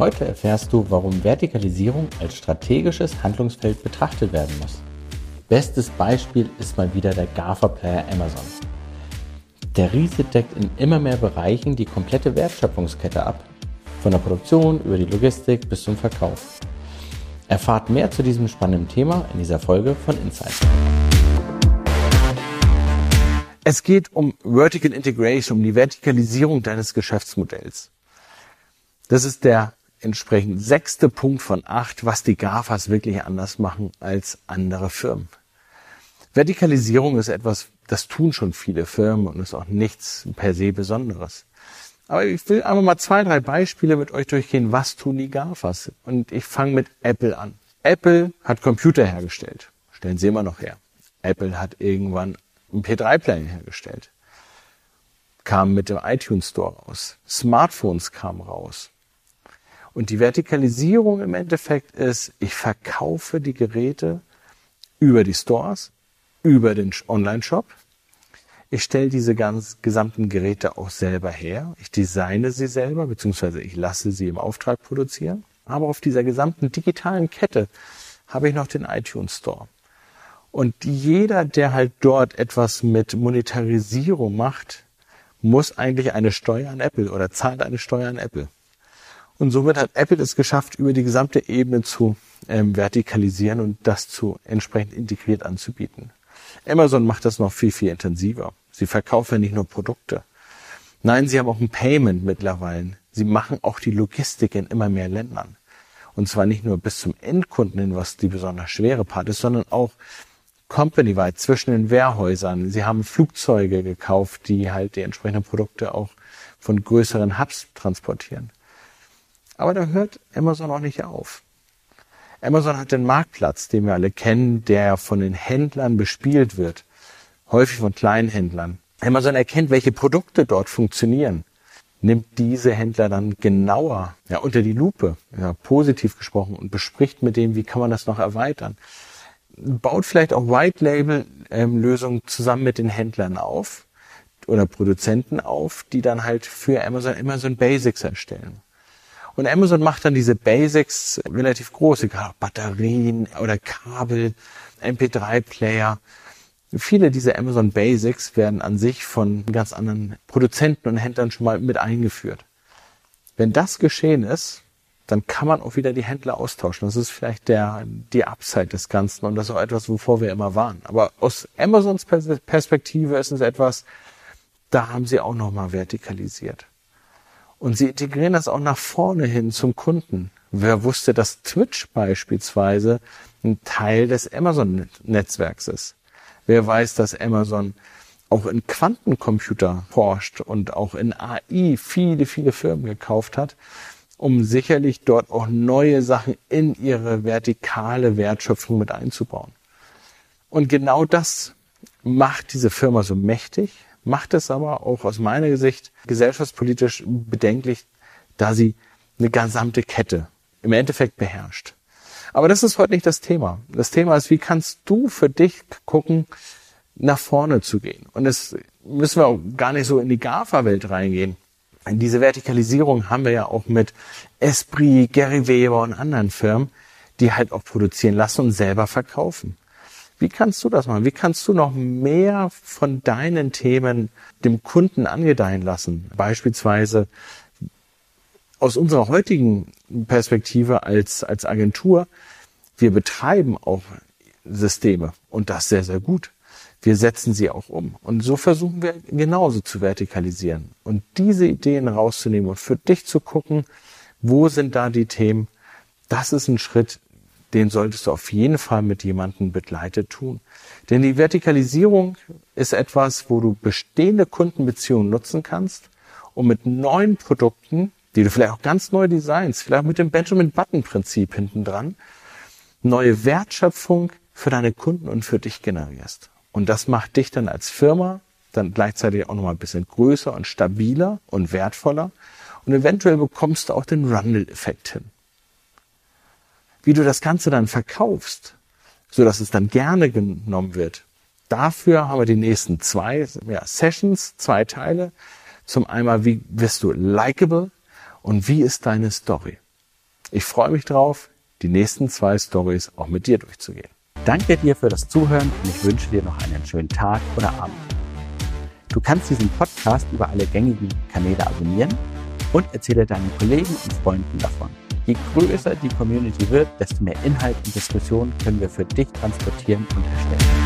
Heute erfährst du, warum Vertikalisierung als strategisches Handlungsfeld betrachtet werden muss. Bestes Beispiel ist mal wieder der GAFA-Player Amazon. Der Riese deckt in immer mehr Bereichen die komplette Wertschöpfungskette ab, von der Produktion über die Logistik bis zum Verkauf. Erfahrt mehr zu diesem spannenden Thema in dieser Folge von Insight. Es geht um Vertical Integration, um die Vertikalisierung deines Geschäftsmodells. Das ist der entsprechend sechste Punkt von acht, was die GAFAs wirklich anders machen als andere Firmen. Vertikalisierung ist etwas, das tun schon viele Firmen und ist auch nichts per se Besonderes. Aber ich will einfach mal zwei, drei Beispiele mit euch durchgehen, was tun die GAFAs. Und ich fange mit Apple an. Apple hat Computer hergestellt. Stellen sie immer noch her. Apple hat irgendwann einen P3-Player hergestellt. Kam mit dem iTunes Store raus. Smartphones kamen raus. Und die Vertikalisierung im Endeffekt ist, ich verkaufe die Geräte über die Stores, über den Online-Shop. Ich stelle diese ganz gesamten Geräte auch selber her. Ich designe sie selber, beziehungsweise ich lasse sie im Auftrag produzieren. Aber auf dieser gesamten digitalen Kette habe ich noch den iTunes Store. Und jeder, der halt dort etwas mit Monetarisierung macht, muss eigentlich eine Steuer an Apple oder zahlt eine Steuer an Apple. Und somit hat Apple es geschafft, über die gesamte Ebene zu ähm, vertikalisieren und das zu entsprechend integriert anzubieten. Amazon macht das noch viel, viel intensiver. Sie verkaufen ja nicht nur Produkte. Nein, sie haben auch ein Payment mittlerweile. Sie machen auch die Logistik in immer mehr Ländern. Und zwar nicht nur bis zum Endkunden hin, was die besonders schwere Part ist, sondern auch company-weit zwischen den Wehrhäusern. Sie haben Flugzeuge gekauft, die halt die entsprechenden Produkte auch von größeren Hubs transportieren. Aber da hört Amazon auch nicht auf. Amazon hat den Marktplatz, den wir alle kennen, der von den Händlern bespielt wird. Häufig von kleinen Händlern. Amazon erkennt, welche Produkte dort funktionieren. Nimmt diese Händler dann genauer ja, unter die Lupe, ja, positiv gesprochen, und bespricht mit dem, wie kann man das noch erweitern. Baut vielleicht auch White-Label-Lösungen ähm, zusammen mit den Händlern auf oder Produzenten auf, die dann halt für Amazon Amazon Basics erstellen. Und Amazon macht dann diese Basics relativ groß, egal Batterien oder Kabel, MP3-Player. Viele dieser Amazon Basics werden an sich von ganz anderen Produzenten und Händlern schon mal mit eingeführt. Wenn das geschehen ist, dann kann man auch wieder die Händler austauschen. Das ist vielleicht der, die Upside des Ganzen und das ist auch etwas, wovor wir immer waren. Aber aus Amazons Perspektive ist es etwas, da haben sie auch nochmal vertikalisiert. Und sie integrieren das auch nach vorne hin zum Kunden. Wer wusste, dass Twitch beispielsweise ein Teil des Amazon-Netzwerks ist? Wer weiß, dass Amazon auch in Quantencomputer forscht und auch in AI viele, viele Firmen gekauft hat, um sicherlich dort auch neue Sachen in ihre vertikale Wertschöpfung mit einzubauen. Und genau das macht diese Firma so mächtig, macht es aber auch aus meiner Sicht gesellschaftspolitisch bedenklich, da sie eine gesamte Kette im Endeffekt beherrscht. Aber das ist heute nicht das Thema. Das Thema ist, wie kannst du für dich gucken, nach vorne zu gehen? Und das müssen wir auch gar nicht so in die GAFA-Welt reingehen. In diese Vertikalisierung haben wir ja auch mit Esprit, Gary Weber und anderen Firmen, die halt auch produzieren lassen und selber verkaufen. Wie kannst du das machen? Wie kannst du noch mehr von deinen Themen dem Kunden angedeihen lassen? Beispielsweise aus unserer heutigen Perspektive als, als Agentur, wir betreiben auch Systeme und das sehr, sehr gut. Wir setzen sie auch um. Und so versuchen wir genauso zu vertikalisieren und diese Ideen rauszunehmen und für dich zu gucken, wo sind da die Themen. Das ist ein Schritt, den solltest du auf jeden Fall mit jemandem begleitet tun. Denn die Vertikalisierung ist etwas, wo du bestehende Kundenbeziehungen nutzen kannst, um mit neuen Produkten, die du vielleicht auch ganz neu designst, vielleicht mit dem Benjamin Button Prinzip hinten dran, neue Wertschöpfung für deine Kunden und für dich generierst. Und das macht dich dann als Firma dann gleichzeitig auch nochmal ein bisschen größer und stabiler und wertvoller. Und eventuell bekommst du auch den Rundle-Effekt hin wie du das Ganze dann verkaufst, so dass es dann gerne genommen wird. Dafür haben wir die nächsten zwei ja, Sessions, zwei Teile. Zum einmal, wie wirst du likable und wie ist deine Story? Ich freue mich drauf, die nächsten zwei Stories auch mit dir durchzugehen. Danke dir für das Zuhören und ich wünsche dir noch einen schönen Tag oder Abend. Du kannst diesen Podcast über alle gängigen Kanäle abonnieren und erzähle deinen Kollegen und Freunden davon. Je größer die Community wird, desto mehr Inhalt und Diskussion können wir für dich transportieren und erstellen.